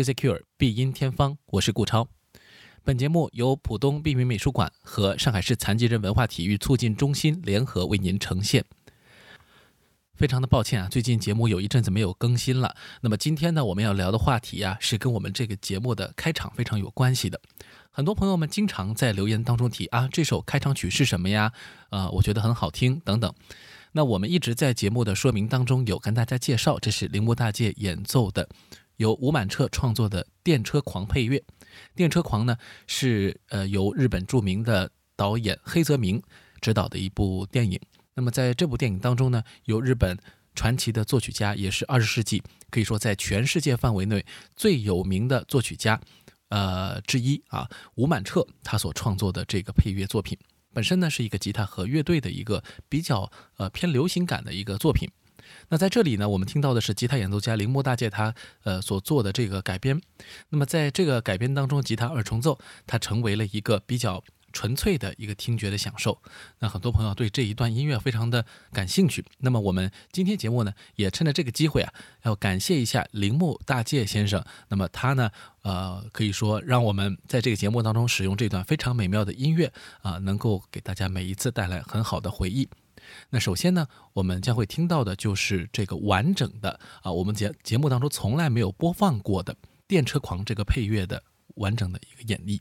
Being Musicure 必音天方，我是顾超。本节目由浦东碧云美术馆和上海市残疾人文化体育促进中心联合为您呈现。非常的抱歉啊，最近节目有一阵子没有更新了。那么今天呢，我们要聊的话题呀，是跟我们这个节目的开场非常有关系的。很多朋友们经常在留言当中提啊，这首开场曲是什么呀？呃，我觉得很好听等等。那我们一直在节目的说明当中有跟大家介绍，这是铃木大介演奏的，由吴满彻创作的《电车狂》配乐。《电车狂》呢是呃由日本著名的导演黑泽明执导的一部电影。那么在这部电影当中呢，由日本传奇的作曲家，也是二十世纪可以说在全世界范围内最有名的作曲家，呃之一啊，吴满彻他所创作的这个配乐作品，本身呢是一个吉他和乐队的一个比较呃偏流行感的一个作品。那在这里呢，我们听到的是吉他演奏家铃木大介他呃所做的这个改编。那么在这个改编当中，吉他二重奏它成为了一个比较。纯粹的一个听觉的享受，那很多朋友对这一段音乐非常的感兴趣。那么我们今天节目呢，也趁着这个机会啊，要感谢一下铃木大介先生。那么他呢，呃，可以说让我们在这个节目当中使用这段非常美妙的音乐啊，能够给大家每一次带来很好的回忆。那首先呢，我们将会听到的就是这个完整的啊，我们节节目当中从来没有播放过的《电车狂》这个配乐的完整的一个演绎。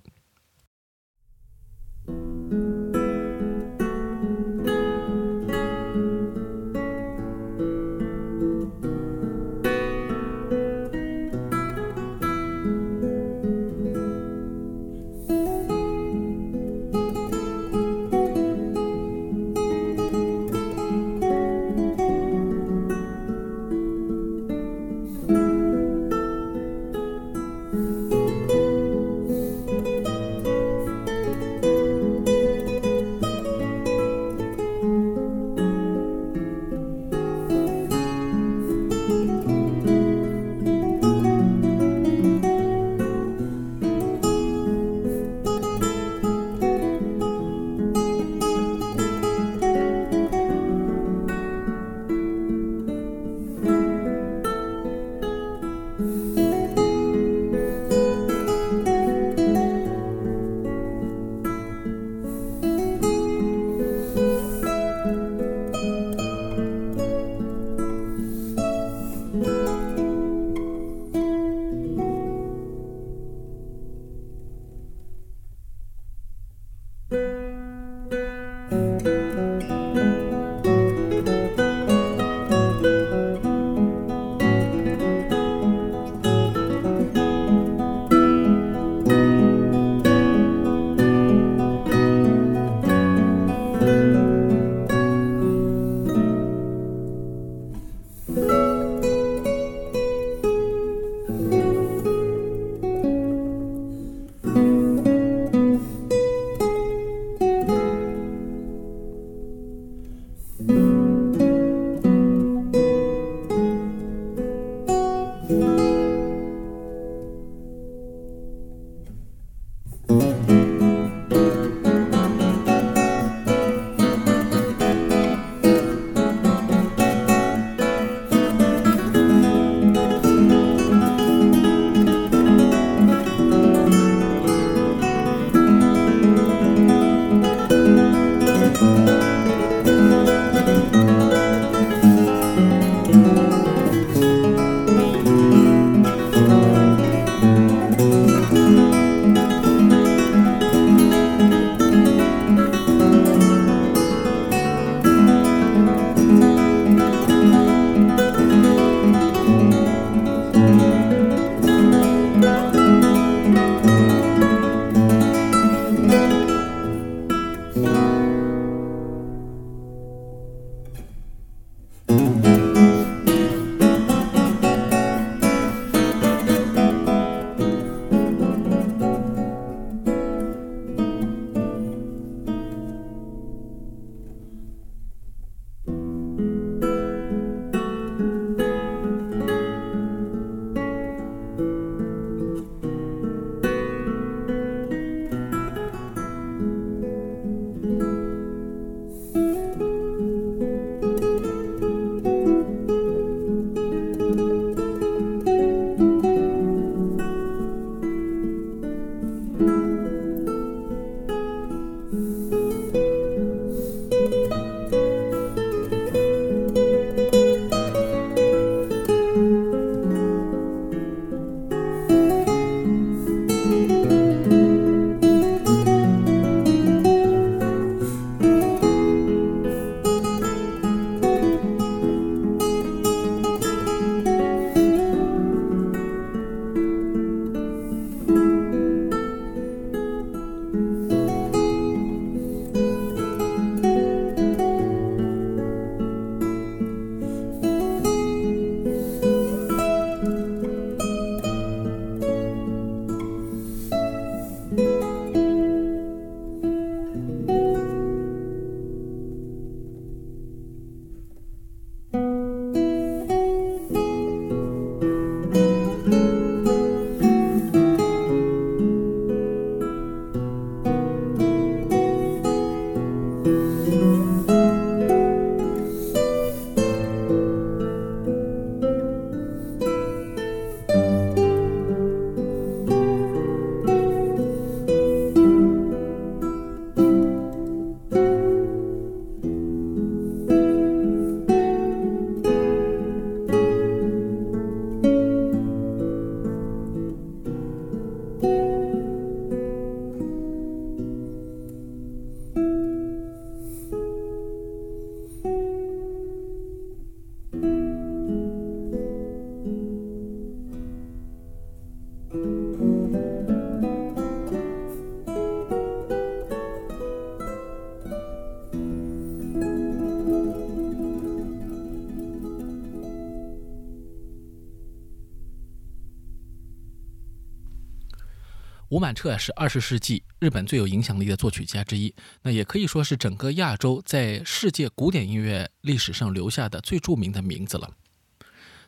吴满彻是二十世纪日本最有影响力的作曲家之一，那也可以说是整个亚洲在世界古典音乐历史上留下的最著名的名字了。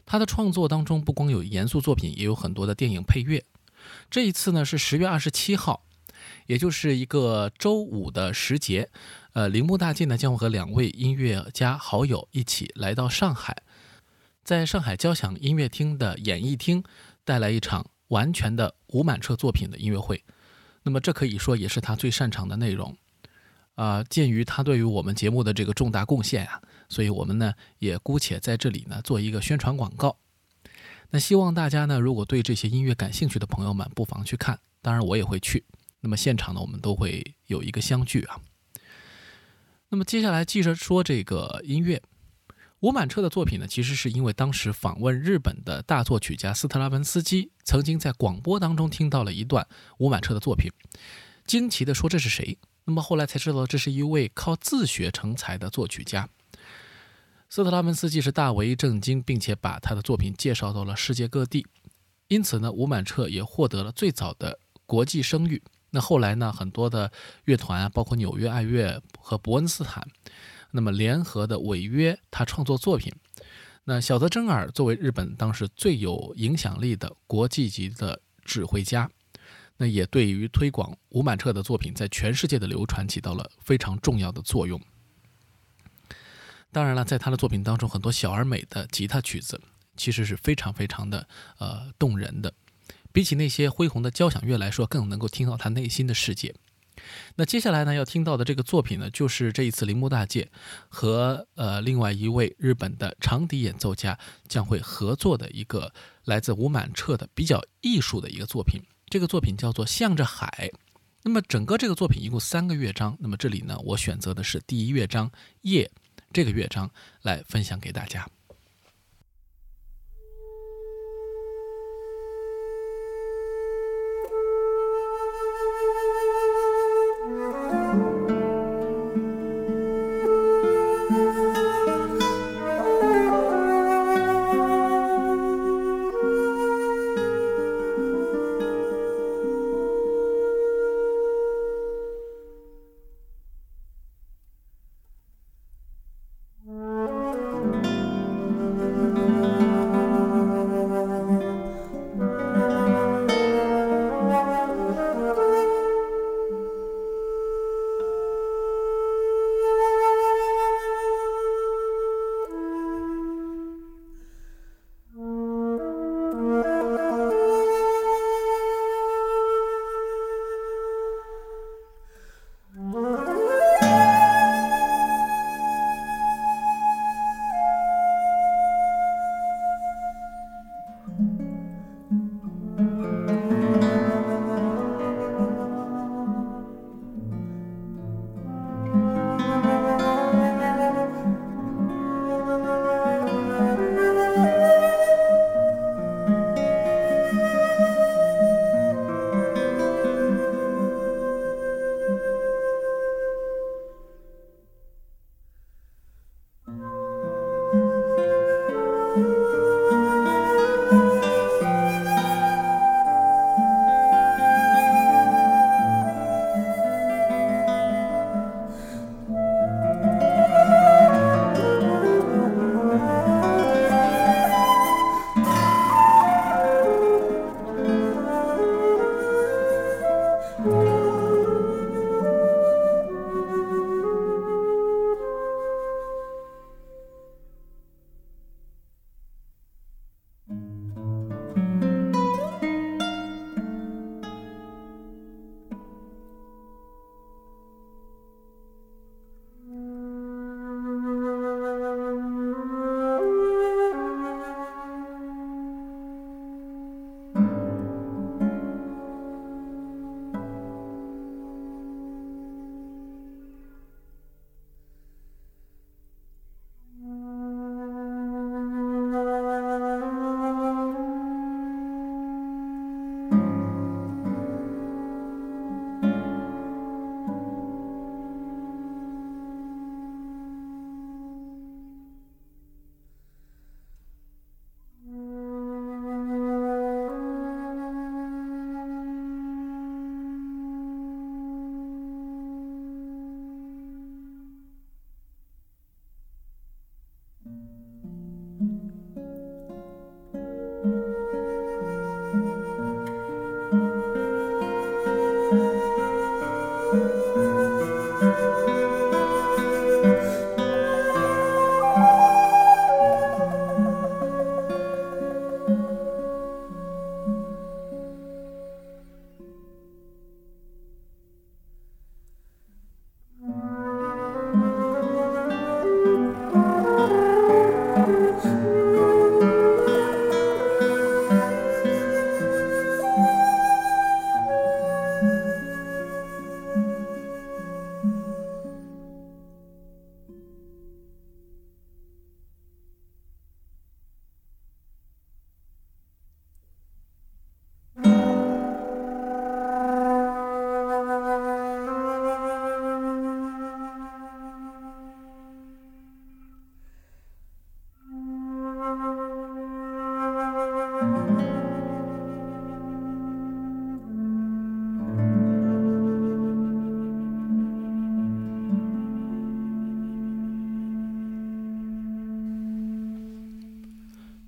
他的创作当中不光有严肃作品，也有很多的电影配乐。这一次呢是十月二十七号，也就是一个周五的时节，呃，铃木大介呢将会和两位音乐家好友一起来到上海，在上海交响音乐厅的演艺厅带来一场。完全的无满彻作品的音乐会，那么这可以说也是他最擅长的内容，啊，鉴于他对于我们节目的这个重大贡献啊，所以我们呢也姑且在这里呢做一个宣传广告。那希望大家呢，如果对这些音乐感兴趣的朋友们，不妨去看，当然我也会去。那么现场呢，我们都会有一个相聚啊。那么接下来接着说这个音乐。吴满彻的作品呢，其实是因为当时访问日本的大作曲家斯特拉文斯基，曾经在广播当中听到了一段吴满彻的作品，惊奇地说这是谁？那么后来才知道这是一位靠自学成才的作曲家。斯特拉文斯基是大为震惊，并且把他的作品介绍到了世界各地，因此呢，吴满彻也获得了最早的国际声誉。那后来呢，很多的乐团，包括纽约爱乐和伯恩斯坦。那么联合的违约他创作作品，那小泽征尔作为日本当时最有影响力的国际级的指挥家，那也对于推广吴满彻的作品在全世界的流传起到了非常重要的作用。当然了，在他的作品当中，很多小而美的吉他曲子其实是非常非常的呃动人的，比起那些恢宏的交响乐来说，更能够听到他内心的世界。那接下来呢，要听到的这个作品呢，就是这一次铃木大介和呃另外一位日本的长笛演奏家将会合作的一个来自吴满彻的比较艺术的一个作品。这个作品叫做《向着海》。那么整个这个作品一共三个乐章。那么这里呢，我选择的是第一乐章《夜》这个乐章来分享给大家。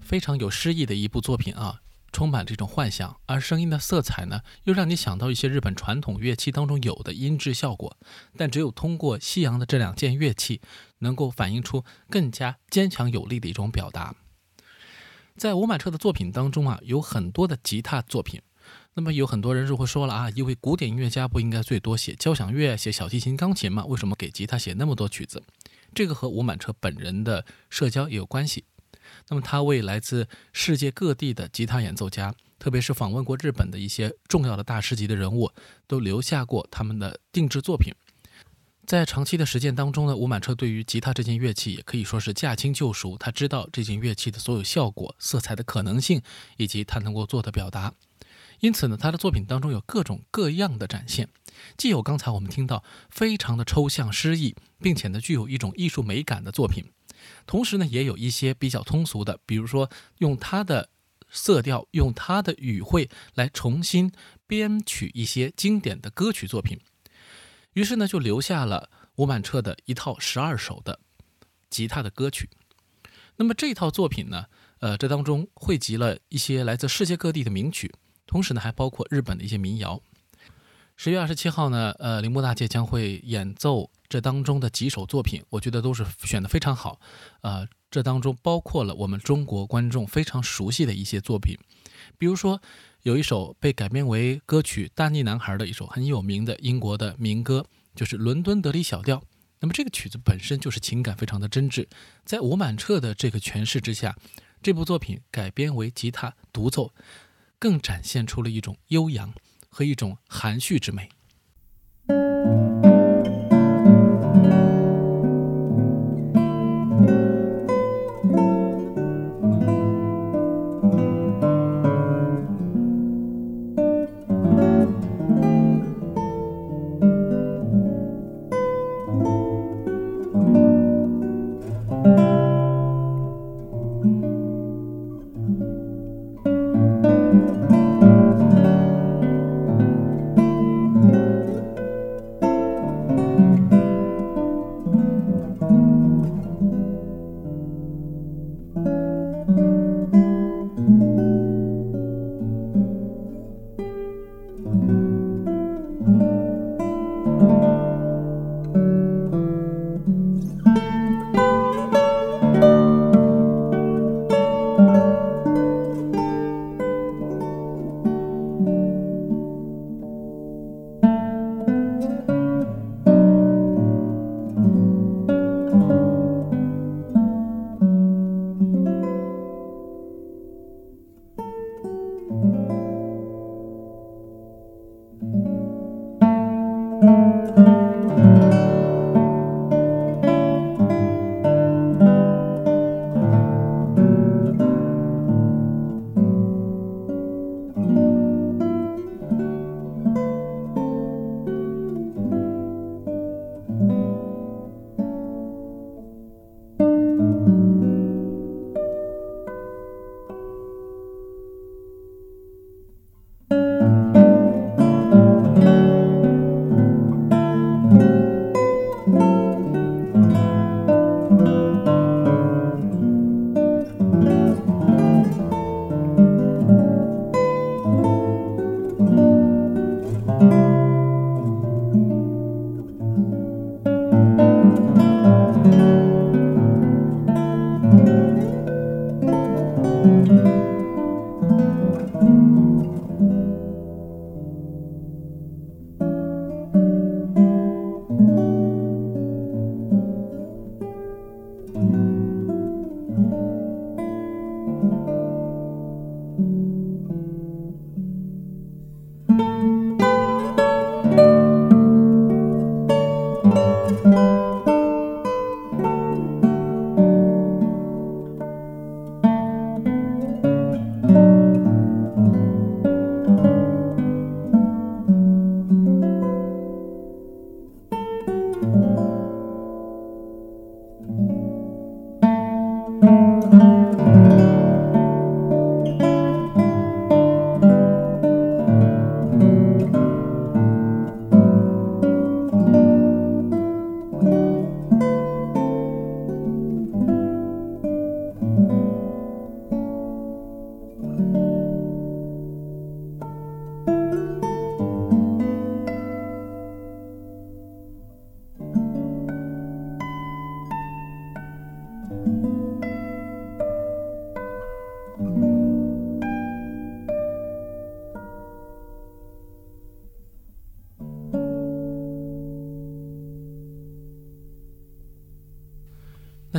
非常有诗意的一部作品啊，充满这种幻想，而声音的色彩呢，又让你想到一些日本传统乐器当中有的音质效果，但只有通过西洋的这两件乐器，能够反映出更加坚强有力的一种表达。在吴满彻的作品当中啊，有很多的吉他作品。那么有很多人就会说了啊，一位古典音乐家不应该最多写交响乐、写小提琴、钢琴吗？为什么给吉他写那么多曲子？这个和吴满彻本人的社交也有关系。那么他为来自世界各地的吉他演奏家，特别是访问过日本的一些重要的大师级的人物，都留下过他们的定制作品。在长期的实践当中呢，吴满彻对于吉他这件乐器也可以说是驾轻就熟。他知道这件乐器的所有效果、色彩的可能性，以及他能够做的表达。因此呢，他的作品当中有各种各样的展现，既有刚才我们听到非常的抽象诗意，并且呢具有一种艺术美感的作品，同时呢也有一些比较通俗的，比如说用他的色调、用他的语汇来重新编曲一些经典的歌曲作品。于是呢，就留下了吴满彻的一套十二首的吉他的歌曲。那么这套作品呢，呃，这当中汇集了一些来自世界各地的名曲，同时呢，还包括日本的一些民谣。十月二十七号呢，呃，铃木大介将会演奏这当中的几首作品，我觉得都是选的非常好。呃，这当中包括了我们中国观众非常熟悉的一些作品，比如说。有一首被改编为歌曲《大逆男孩》的一首很有名的英国的民歌，就是《伦敦德里小调》。那么这个曲子本身就是情感非常的真挚，在吴满彻的这个诠释之下，这部作品改编为吉他独奏，更展现出了一种悠扬和一种含蓄之美。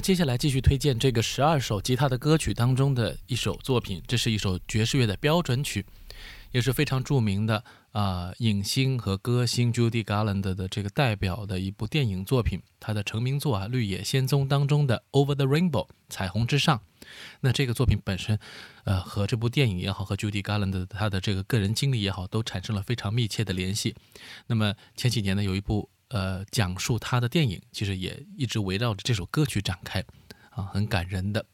接下来继续推荐这个十二首吉他的歌曲当中的一首作品，这是一首爵士乐的标准曲，也是非常著名的啊影星和歌星 Judy Garland 的这个代表的一部电影作品，他的成名作啊《绿野仙踪》当中的 Over the Rainbow 彩虹之上。那这个作品本身，呃，和这部电影也好，和 Judy Garland 的他的这个个人经历也好，都产生了非常密切的联系。那么前几年呢，有一部。呃，讲述他的电影其实也一直围绕着这首歌曲展开，啊，很感人的。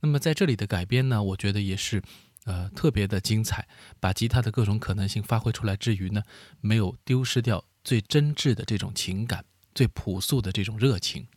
那么在这里的改编呢，我觉得也是呃特别的精彩，把吉他的各种可能性发挥出来之余呢，没有丢失掉最真挚的这种情感，最朴素的这种热情。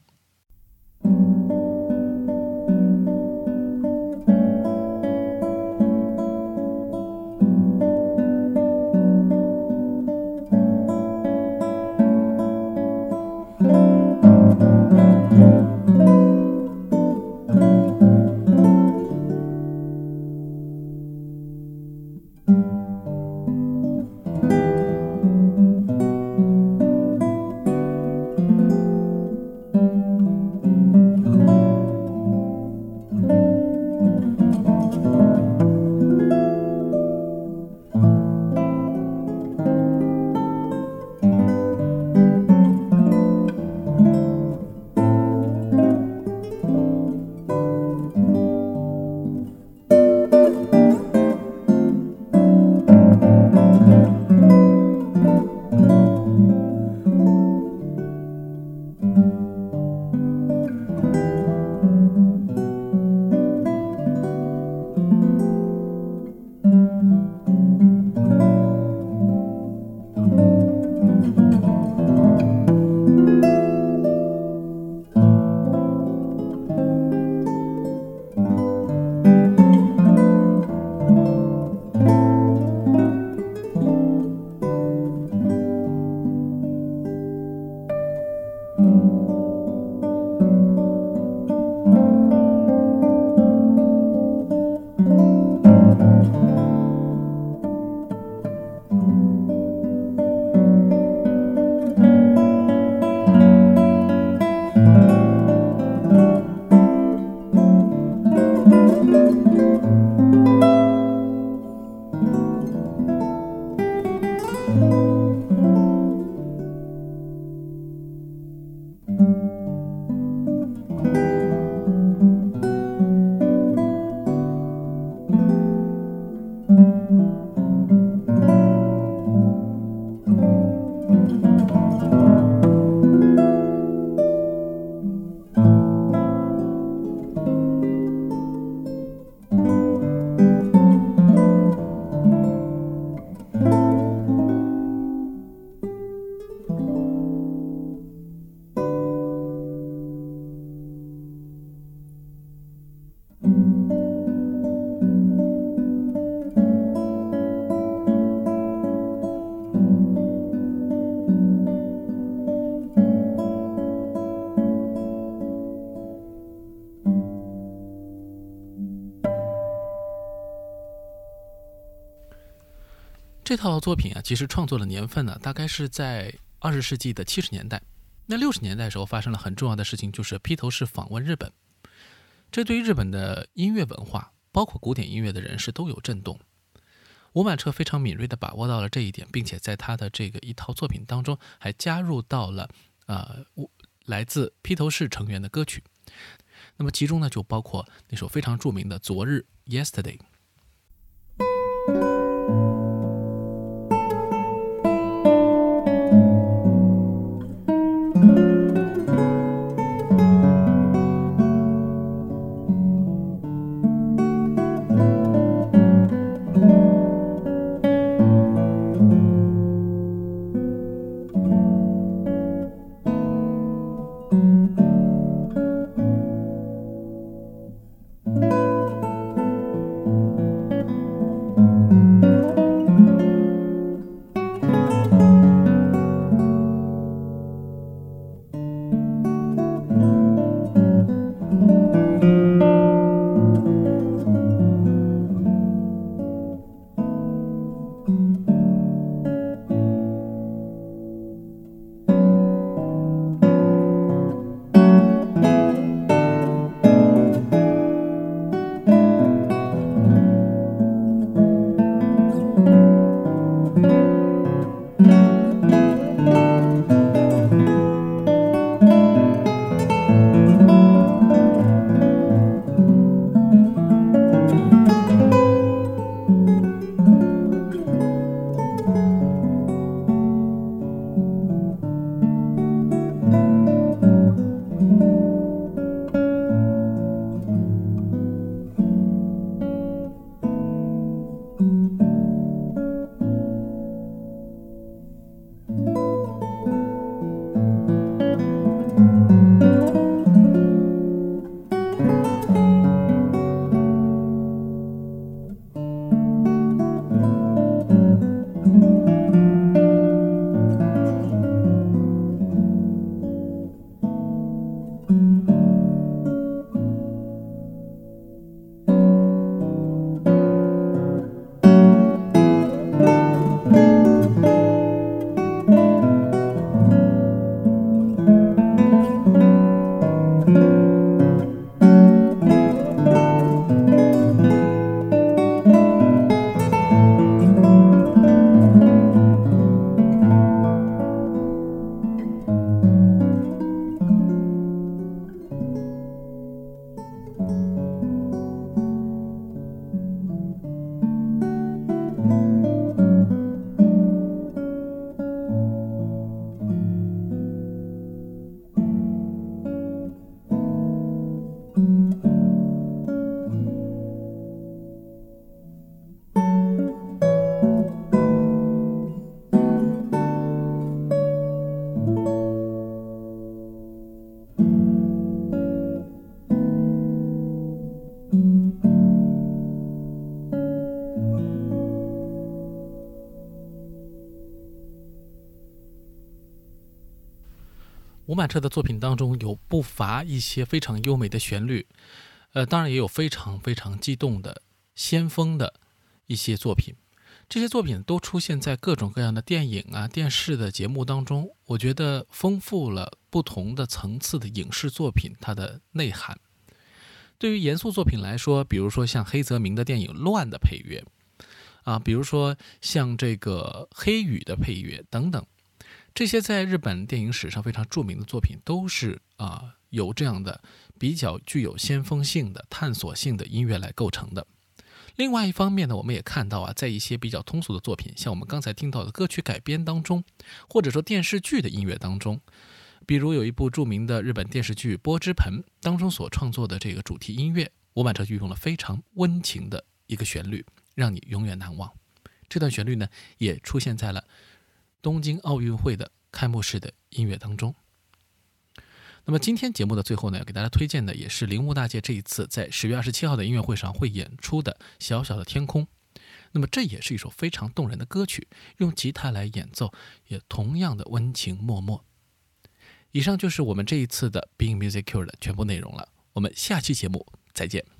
这套作品啊，其实创作的年份呢，大概是在二十世纪的七十年代。那六十年代时候发生了很重要的事情，就是披头士访问日本。这对于日本的音乐文化，包括古典音乐的人士都有震动。吴满彻非常敏锐地把握到了这一点，并且在他的这个一套作品当中，还加入到了呃来自披头士成员的歌曲。那么其中呢，就包括那首非常著名的《昨日》（Yesterday）。吴满彻的作品当中有不乏一些非常优美的旋律，呃，当然也有非常非常激动的先锋的一些作品。这些作品都出现在各种各样的电影啊、电视的节目当中，我觉得丰富了不同的层次的影视作品它的内涵。对于严肃作品来说，比如说像黑泽明的电影《乱》的配乐，啊，比如说像这个《黑雨》的配乐等等。这些在日本电影史上非常著名的作品，都是啊由这样的比较具有先锋性的、探索性的音乐来构成的。另外一方面呢，我们也看到啊，在一些比较通俗的作品，像我们刚才听到的歌曲改编当中，或者说电视剧的音乐当中，比如有一部著名的日本电视剧《波之盆》当中所创作的这个主题音乐，吴满彻运用了非常温情的一个旋律，让你永远难忘。这段旋律呢，也出现在了。东京奥运会的开幕式的音乐当中。那么今天节目的最后呢，给大家推荐的也是铃木大介这一次在十月二十七号的音乐会上会演出的《小小的天空》。那么这也是一首非常动人的歌曲，用吉他来演奏，也同样的温情脉脉。以上就是我们这一次的 Being Music Cure 的全部内容了。我们下期节目再见。